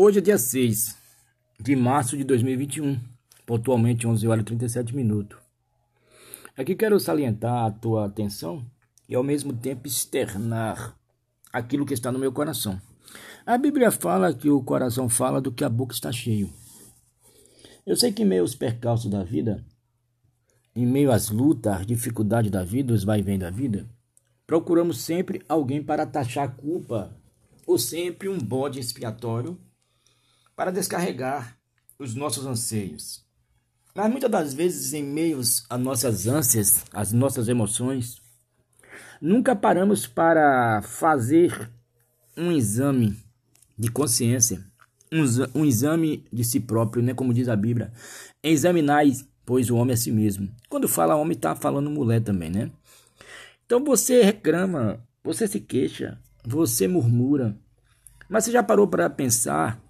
Hoje é dia 6 de março de 2021, pontualmente 11 horas e 37 minutos. Aqui quero salientar a tua atenção e ao mesmo tempo externar aquilo que está no meu coração. A Bíblia fala que o coração fala do que a boca está cheio. Eu sei que em meio aos percalços da vida, em meio às lutas, às dificuldades da vida, os vai e vem da vida, procuramos sempre alguém para taxar a culpa ou sempre um bode expiatório para descarregar os nossos anseios. Mas muitas das vezes, em meio às nossas ânsias, às nossas emoções, nunca paramos para fazer um exame de consciência, um, exame de si próprio, né? como diz a Bíblia. Examinais, pois, o homem a si mesmo. Quando fala homem, está falando mulher também, né? Então você reclama, você se queixa, você murmura. Mas você já parou para pensar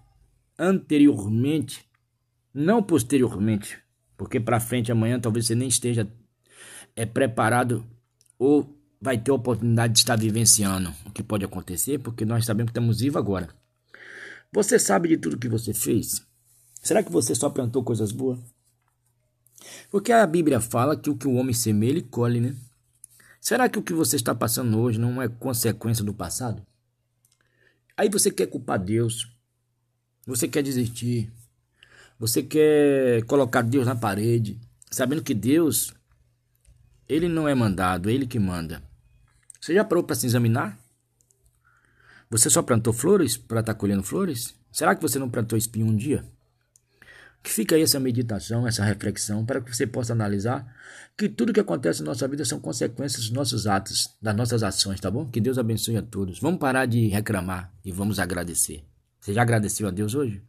anteriormente, não posteriormente, porque para frente amanhã talvez você nem esteja é, preparado ou vai ter a oportunidade de estar vivenciando o que pode acontecer, porque nós sabemos que estamos vivos agora. Você sabe de tudo que você fez? Será que você só plantou coisas boas? Porque a Bíblia fala que o que o homem semeia, ele colhe, né? Será que o que você está passando hoje não é consequência do passado? Aí você quer culpar Deus, você quer desistir. Você quer colocar Deus na parede, sabendo que Deus, Ele não é mandado, é Ele que manda. Você já parou para se examinar? Você só plantou flores para estar tá colhendo flores? Será que você não plantou espinho um dia? Que fica aí essa meditação, essa reflexão, para que você possa analisar que tudo que acontece na nossa vida são consequências dos nossos atos, das nossas ações, tá bom? Que Deus abençoe a todos. Vamos parar de reclamar e vamos agradecer. Você já agradeceu a Deus hoje?